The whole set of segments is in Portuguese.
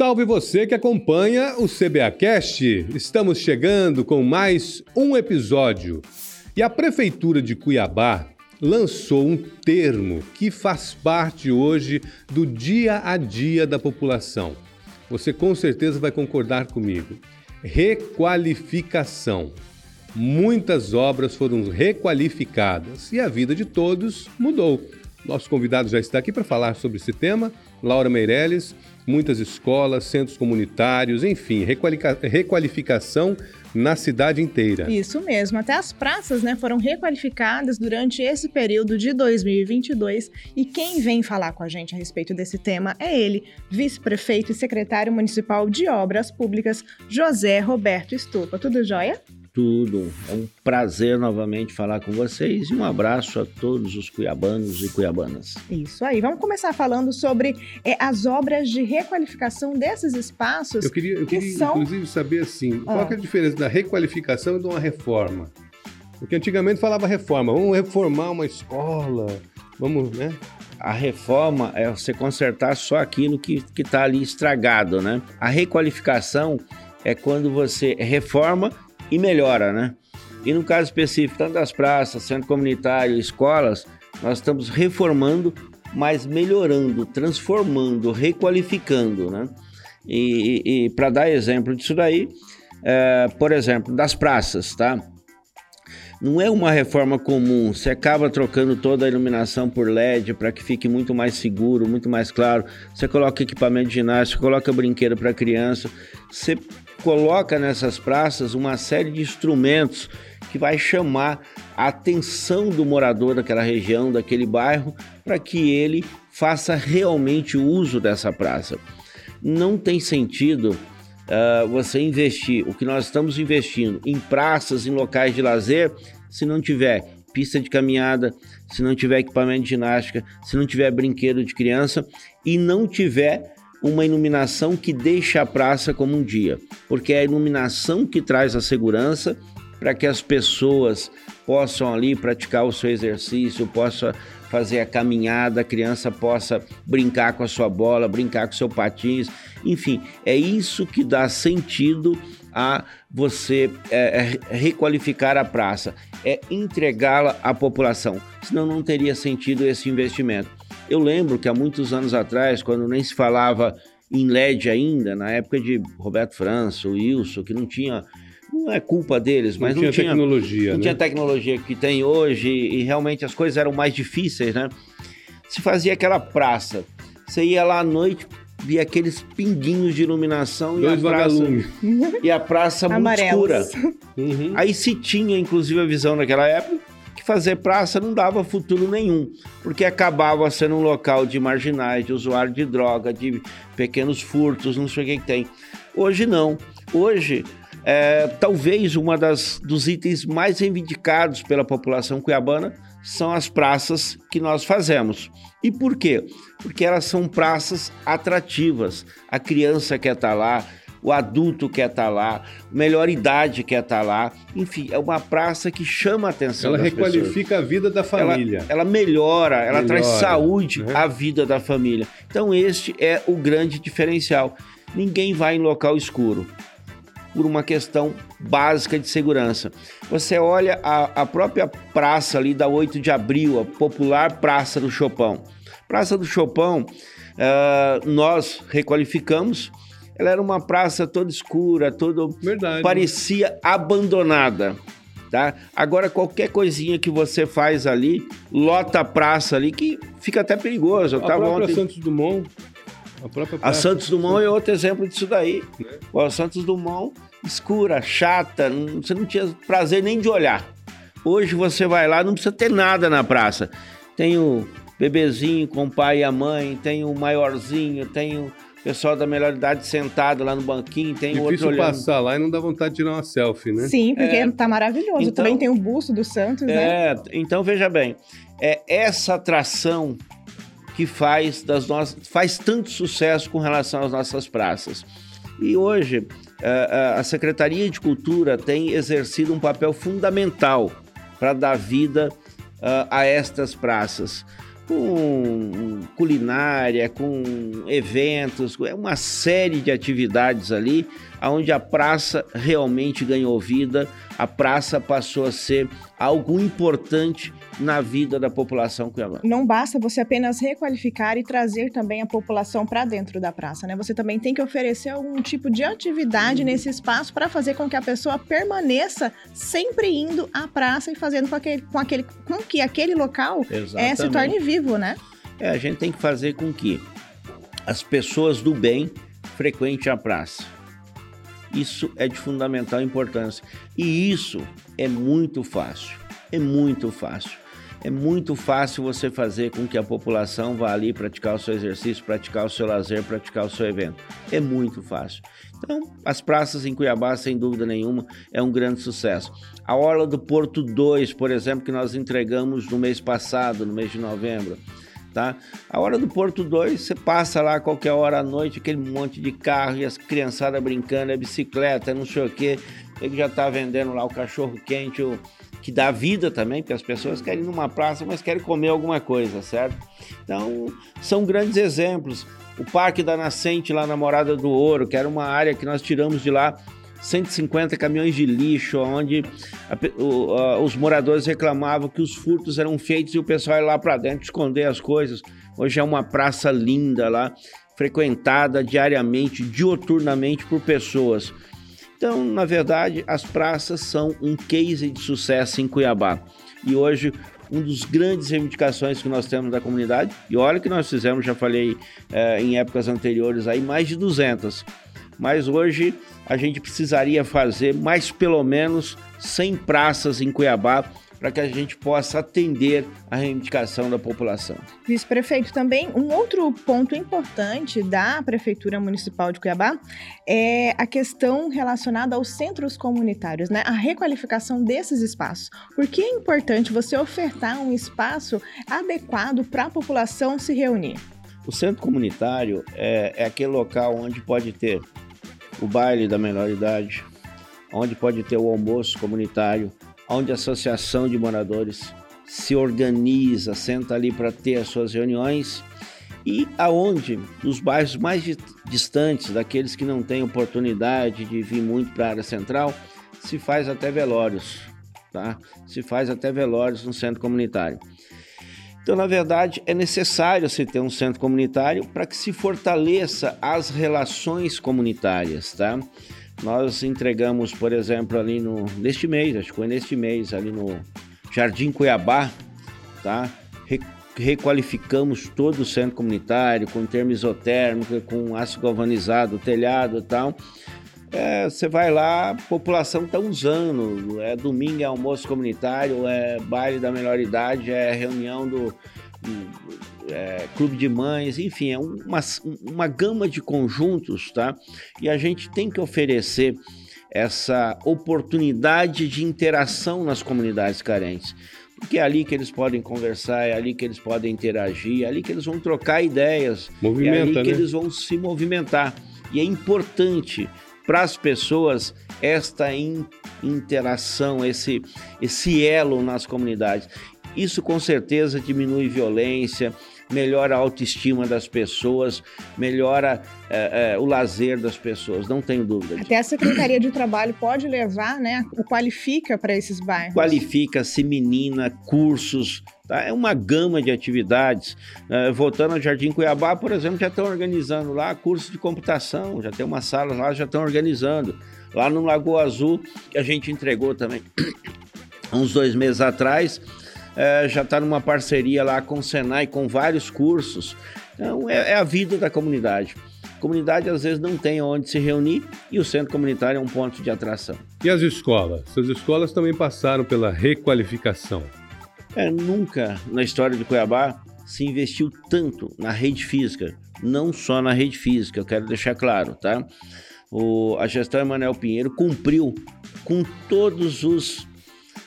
Salve você que acompanha o CBAcast. Estamos chegando com mais um episódio. E a Prefeitura de Cuiabá lançou um termo que faz parte hoje do dia a dia da população. Você com certeza vai concordar comigo. Requalificação. Muitas obras foram requalificadas e a vida de todos mudou. Nosso convidado já está aqui para falar sobre esse tema, Laura Meirelles. Muitas escolas, centros comunitários, enfim, requalificação na cidade inteira. Isso mesmo, até as praças né, foram requalificadas durante esse período de 2022 e quem vem falar com a gente a respeito desse tema é ele, vice-prefeito e secretário municipal de Obras Públicas, José Roberto Estupa. Tudo jóia? Tudo. É um prazer novamente falar com vocês e um abraço a todos os cuiabanos e cuiabanas. Isso aí. Vamos começar falando sobre é, as obras de requalificação desses espaços. Eu queria, eu queria que são... inclusive, saber assim, ah. qual é a diferença da requalificação e de uma reforma? Porque antigamente falava reforma, vamos reformar uma escola, vamos, né? A reforma é você consertar só aquilo que está ali estragado, né? A requalificação é quando você reforma e melhora, né? E no caso específico, tanto das praças, centro comunitário, escolas, nós estamos reformando, mas melhorando, transformando, requalificando, né? E, e, e para dar exemplo disso daí, é, por exemplo, das praças, tá? Não é uma reforma comum, você acaba trocando toda a iluminação por LED para que fique muito mais seguro, muito mais claro. Você coloca equipamento de ginástica, coloca brinquedo para criança, você coloca nessas praças uma série de instrumentos que vai chamar a atenção do morador daquela região, daquele bairro, para que ele faça realmente uso dessa praça. Não tem sentido uh, você investir o que nós estamos investindo em praças, em locais de lazer, se não tiver pista de caminhada, se não tiver equipamento de ginástica, se não tiver brinquedo de criança e não tiver uma iluminação que deixa a praça como um dia, porque é a iluminação que traz a segurança para que as pessoas possam ali praticar o seu exercício, possa fazer a caminhada, a criança possa brincar com a sua bola, brincar com seu patins, enfim, é isso que dá sentido a você é, é requalificar a praça, é entregá-la à população, senão não teria sentido esse investimento. Eu lembro que há muitos anos atrás, quando nem se falava em LED ainda, na época de Roberto França, o Wilson, que não tinha não é culpa deles, mas não, não tinha, tecnologia, não né? tinha tecnologia que tem hoje e realmente as coisas eram mais difíceis, né? Se fazia aquela praça, você ia lá à noite, via aqueles pinguinhos de iluminação Dois e a praça e a praça muito escura. Uhum. Aí se tinha inclusive a visão naquela época que fazer praça não dava futuro nenhum, porque acabava sendo um local de marginais, de usuário de droga, de pequenos furtos, não sei o que, tem. Hoje não. Hoje, é, talvez uma das dos itens mais reivindicados pela população cuiabana são as praças que nós fazemos. E por quê? Porque elas são praças atrativas. A criança quer estar lá, o adulto quer estar tá lá, melhor idade quer estar tá lá. Enfim, é uma praça que chama a atenção Ela requalifica pessoas. a vida da família. Ela, ela melhora, ela melhora, traz saúde uhum. à vida da família. Então, este é o grande diferencial. Ninguém vai em local escuro por uma questão básica de segurança. Você olha a, a própria praça ali da 8 de abril, a popular Praça do Chopão. Praça do Chopão, uh, nós requalificamos ela era uma praça toda escura, toda Verdade. parecia abandonada. Tá? Agora qualquer coisinha que você faz ali, lota a praça ali que fica até perigoso. Eu a própria ontem... Santos Dumont. A, própria a Santos Dumont é outro exemplo disso daí. É. A Santos Dumont escura, chata, não, você não tinha prazer nem de olhar. Hoje você vai lá, não precisa ter nada na praça. Tem o bebezinho com o pai e a mãe, tem o maiorzinho, tem o pessoal da melhor idade sentado lá no banquinho, tem Difícil outro olhando. passar lá e não dá vontade de tirar uma selfie, né? Sim, porque é, tá maravilhoso. Então, Também tem o busto do Santos, né? É, então veja bem, é essa atração que faz das nossas faz tanto sucesso com relação às nossas praças. E hoje a, a Secretaria de Cultura tem exercido um papel fundamental para dar vida uh, a estas praças com culinária, com eventos, é uma série de atividades ali, onde a praça realmente ganhou vida, a praça passou a ser algo importante na vida da população cuiabana. Não basta você apenas requalificar e trazer também a população para dentro da praça, né? Você também tem que oferecer algum tipo de atividade nesse espaço para fazer com que a pessoa permaneça sempre indo à praça e fazendo com, aquele, com, aquele, com que aquele local é, se torne vivo, né? É, a gente tem que fazer com que as pessoas do bem frequentem a praça. Isso é de fundamental importância. E isso é muito fácil. É muito fácil. É muito fácil você fazer com que a população vá ali praticar o seu exercício, praticar o seu lazer, praticar o seu evento. É muito fácil. Então, as praças em Cuiabá, sem dúvida nenhuma, é um grande sucesso. A Orla do Porto 2, por exemplo, que nós entregamos no mês passado, no mês de novembro, tá? A hora do Porto 2, você passa lá qualquer hora à noite, aquele monte de carro e as criançadas brincando, é bicicleta, não sei o quê. Ele já tá vendendo lá o cachorro quente, o que dá vida também, porque as pessoas querem ir numa praça, mas querem comer alguma coisa, certo? Então, são grandes exemplos. O Parque da Nascente lá na Morada do Ouro, que era uma área que nós tiramos de lá 150 caminhões de lixo, onde a, o, a, os moradores reclamavam que os furtos eram feitos e o pessoal ia lá para dentro esconder as coisas. Hoje é uma praça linda lá, frequentada diariamente, dioturnamente por pessoas. Então, na verdade, as praças são um case de sucesso em Cuiabá. E hoje, um dos grandes reivindicações que nós temos da comunidade, e olha que nós fizemos, já falei é, em épocas anteriores, aí mais de 200. Mas hoje a gente precisaria fazer mais pelo menos 100 praças em Cuiabá para que a gente possa atender a reivindicação da população. Vice-prefeito, também um outro ponto importante da Prefeitura Municipal de Cuiabá é a questão relacionada aos centros comunitários, né? A requalificação desses espaços. Por que é importante você ofertar um espaço adequado para a população se reunir? O centro comunitário é, é aquele local onde pode ter o baile da menor idade, onde pode ter o almoço comunitário, onde a associação de moradores se organiza, senta ali para ter as suas reuniões e aonde nos bairros mais distantes, daqueles que não têm oportunidade de vir muito para a área central, se faz até velórios, tá? Se faz até velórios no centro comunitário. Então, na verdade, é necessário se ter um centro comunitário para que se fortaleça as relações comunitárias, tá? Nós entregamos, por exemplo, ali no neste mês, acho que foi neste mês, ali no Jardim Cuiabá, tá? Re, requalificamos todo o centro comunitário com termo isotérmico, com aço galvanizado, telhado e tal. É, você vai lá, a população está usando. É domingo, é almoço comunitário, é baile da melhor idade, é reunião do é, clube de mães, enfim, é uma, uma gama de conjuntos, tá? E a gente tem que oferecer essa oportunidade de interação nas comunidades carentes. Porque é ali que eles podem conversar, é ali que eles podem interagir, é ali que eles vão trocar ideias, Movimenta, é ali que né? eles vão se movimentar. E é importante para as pessoas esta in, interação, esse, esse elo nas comunidades. Isso com certeza diminui violência, melhora a autoestima das pessoas, melhora é, é, o lazer das pessoas, não tenho dúvida. Disso. Até a Secretaria de Trabalho pode levar, né, o Qualifica para esses bairros. Qualifica-se menina, cursos, tá? é uma gama de atividades. É, voltando ao Jardim Cuiabá, por exemplo, já estão organizando lá cursos de computação, já tem uma sala lá, já estão organizando. Lá no Lagoa Azul, que a gente entregou também uns dois meses atrás, é, já está numa parceria lá com o Senai, com vários cursos. Então, é, é a vida da comunidade. A comunidade às vezes não tem onde se reunir e o centro comunitário é um ponto de atração. E as escolas? As escolas também passaram pela requalificação. É, nunca na história de Cuiabá se investiu tanto na rede física, não só na rede física, eu quero deixar claro, tá? O, a gestão Emanuel Pinheiro cumpriu com todos os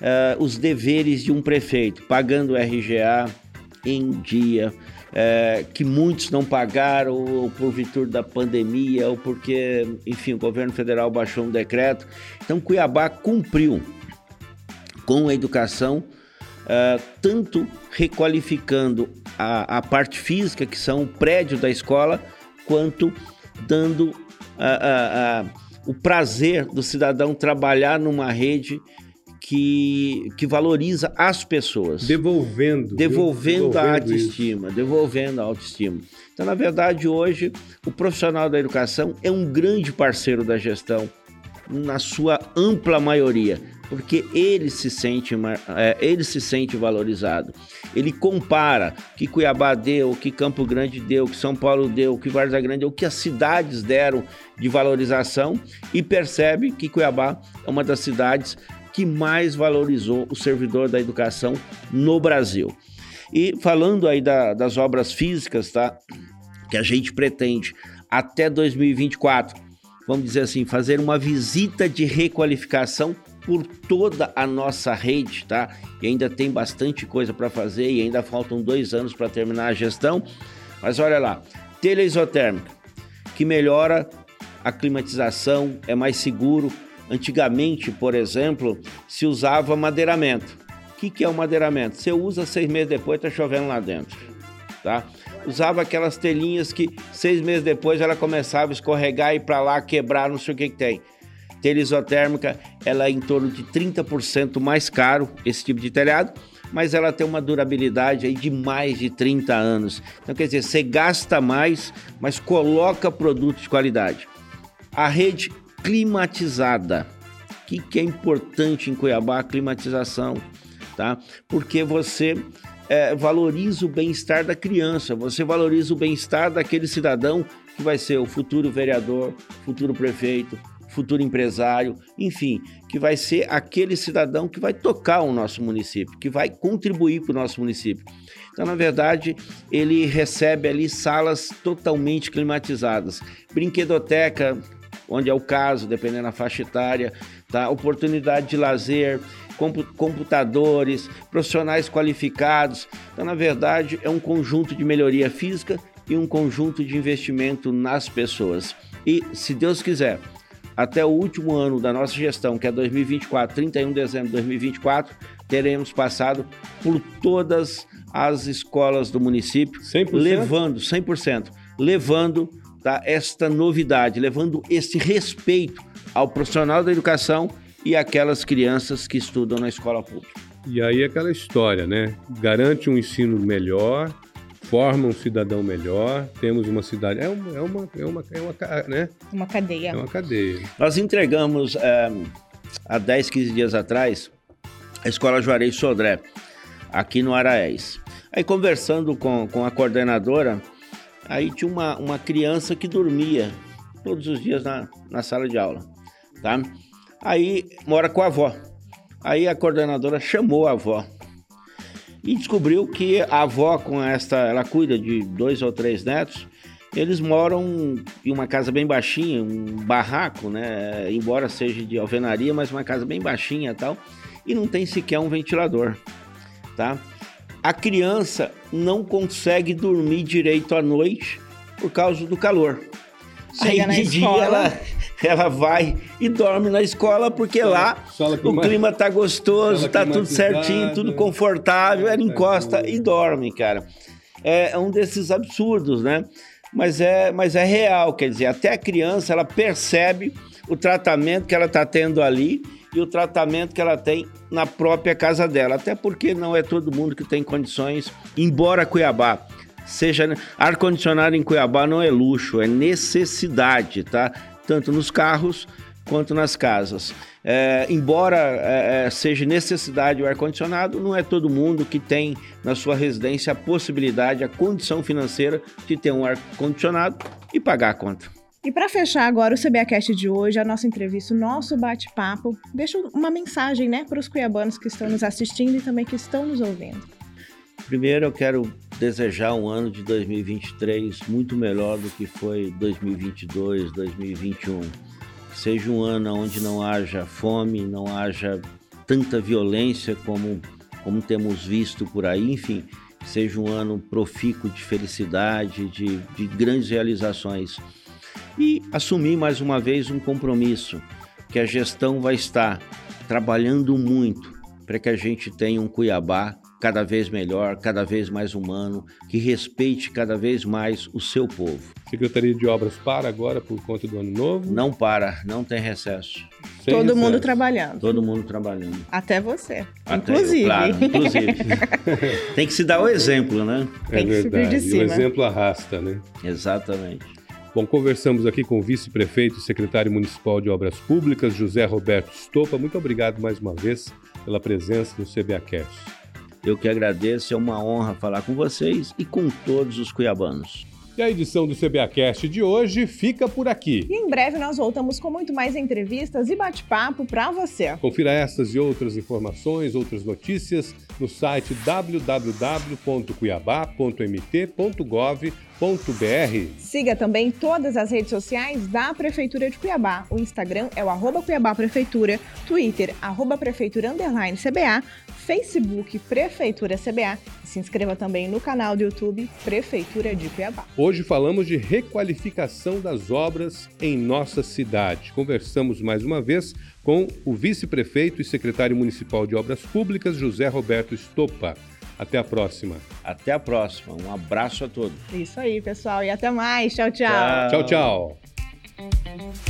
uh, os deveres de um prefeito, pagando RGA em dia, uh, que muitos não pagaram, ou por virtude da pandemia, ou porque, enfim, o governo federal baixou um decreto. Então, Cuiabá cumpriu com a educação uh, tanto requalificando a, a, parte física, que são o prédio da escola, quanto dando uh, uh, o prazer do cidadão trabalhar numa rede que, que valoriza as pessoas. Devolvendo. Devolvendo, devolvendo a autoestima, isso. devolvendo a autoestima. Então, na verdade, hoje, o profissional da educação é um grande parceiro da gestão, na sua ampla maioria, porque ele se sente, é, ele se sente valorizado. Ele compara que Cuiabá deu, que Campo Grande deu, que São Paulo deu, que Vargas Grande deu, que as cidades deram de valorização e percebe que Cuiabá é uma das cidades que mais valorizou o servidor da educação no Brasil. E falando aí da, das obras físicas, tá? Que a gente pretende até 2024, vamos dizer assim, fazer uma visita de requalificação por toda a nossa rede, tá? E ainda tem bastante coisa para fazer e ainda faltam dois anos para terminar a gestão. Mas olha lá, telha isotérmica, que melhora a climatização, é mais seguro, Antigamente, por exemplo, se usava madeiramento. O que, que é o madeiramento? Você usa seis meses depois, está chovendo lá dentro. Tá? Usava aquelas telinhas que seis meses depois ela começava a escorregar e para lá quebrar, não sei o que, que tem. Telha isotérmica, ela é em torno de 30% mais caro, esse tipo de telhado, mas ela tem uma durabilidade aí de mais de 30 anos. Então, quer dizer, você gasta mais, mas coloca produto de qualidade. A rede climatizada. O que, que é importante em Cuiabá? A climatização, tá? Porque você é, valoriza o bem-estar da criança, você valoriza o bem-estar daquele cidadão que vai ser o futuro vereador, futuro prefeito, futuro empresário, enfim, que vai ser aquele cidadão que vai tocar o nosso município, que vai contribuir para o nosso município. Então, na verdade, ele recebe ali salas totalmente climatizadas, brinquedoteca onde é o caso, dependendo da faixa etária, tá? oportunidade de lazer, computadores, profissionais qualificados. Então, na verdade, é um conjunto de melhoria física e um conjunto de investimento nas pessoas. E, se Deus quiser, até o último ano da nossa gestão, que é 2024, 31 de dezembro de 2024, teremos passado por todas as escolas do município, 100%? levando 100%, levando tá, esta novidade, levando esse respeito ao profissional da educação e aquelas crianças que estudam na escola pública. E aí aquela história, né? Garante um ensino melhor, forma um cidadão melhor, temos uma cidade. É uma, é uma, é uma, é uma, né? uma cadeia. É uma cadeia. Nós entregamos é, há 10, 15 dias atrás a escola Juarez Sodré, aqui no Araés. Aí conversando com, com a coordenadora, Aí tinha uma, uma criança que dormia todos os dias na, na sala de aula, tá? Aí mora com a avó. Aí a coordenadora chamou a avó e descobriu que a avó com esta, ela cuida de dois ou três netos. Eles moram em uma casa bem baixinha, um barraco, né? Embora seja de alvenaria, mas uma casa bem baixinha, tal, e não tem sequer um ventilador, tá? A criança não consegue dormir direito à noite por causa do calor. Chega Aí de dia ela, ela vai e dorme na escola porque lá o clima tá gostoso, tá tudo certinho, tudo confortável, ela encosta e dorme, cara. É um desses absurdos, né? Mas é, mas é real, quer dizer, até a criança ela percebe o tratamento que ela está tendo ali e o tratamento que ela tem na própria casa dela. Até porque não é todo mundo que tem condições, embora Cuiabá seja ar-condicionado em Cuiabá não é luxo, é necessidade, tá? Tanto nos carros quanto nas casas. É, embora é, é seja necessidade o ar-condicionado, não é todo mundo que tem na sua residência a possibilidade, a condição financeira de ter um ar-condicionado e pagar a conta. E para fechar agora o CBAcast de hoje, a nossa entrevista, o nosso bate-papo, deixa uma mensagem, né, para os cuiabanos que estão nos assistindo e também que estão nos ouvindo. Primeiro, eu quero desejar um ano de 2023 muito melhor do que foi 2022, 2021. Que seja um ano onde não haja fome, não haja tanta violência como, como temos visto por aí, enfim, seja um ano profícuo de felicidade, de, de grandes realizações e assumir mais uma vez um compromisso que a gestão vai estar trabalhando muito para que a gente tenha um Cuiabá cada vez melhor, cada vez mais humano, que respeite cada vez mais o seu povo. Secretaria de Obras para agora por conta do ano novo? Não para, não tem recesso. Sem Todo recesso. mundo trabalhando. Todo mundo trabalhando. Até você. Até inclusive. Eu, claro, inclusive. tem que se dar o exemplo, né? É tem que verdade. subir de cima. o exemplo arrasta, né? Exatamente. Bom, conversamos aqui com o vice-prefeito e secretário municipal de Obras Públicas, José Roberto Stopa. Muito obrigado mais uma vez pela presença no CBAcast. Eu que agradeço, é uma honra falar com vocês e com todos os cuiabanos. E a edição do CBAcast de hoje fica por aqui. E em breve nós voltamos com muito mais entrevistas e bate-papo para você. Confira essas e outras informações, outras notícias no site www.cuiabá.mt.gov.br. Siga também todas as redes sociais da Prefeitura de Cuiabá. O Instagram é o arroba Cuiabá Prefeitura, Twitter, arroba Prefeitura Underline CBA, Facebook Prefeitura CBA e se inscreva também no canal do YouTube Prefeitura de Cuiabá. Hoje falamos de requalificação das obras em nossa cidade. Conversamos mais uma vez com o vice-prefeito e secretário municipal de Obras Públicas, José Roberto Estopa. Até a próxima. Até a próxima. Um abraço a todos. Isso aí, pessoal. E até mais. Tchau, tchau. Tchau, tchau. tchau.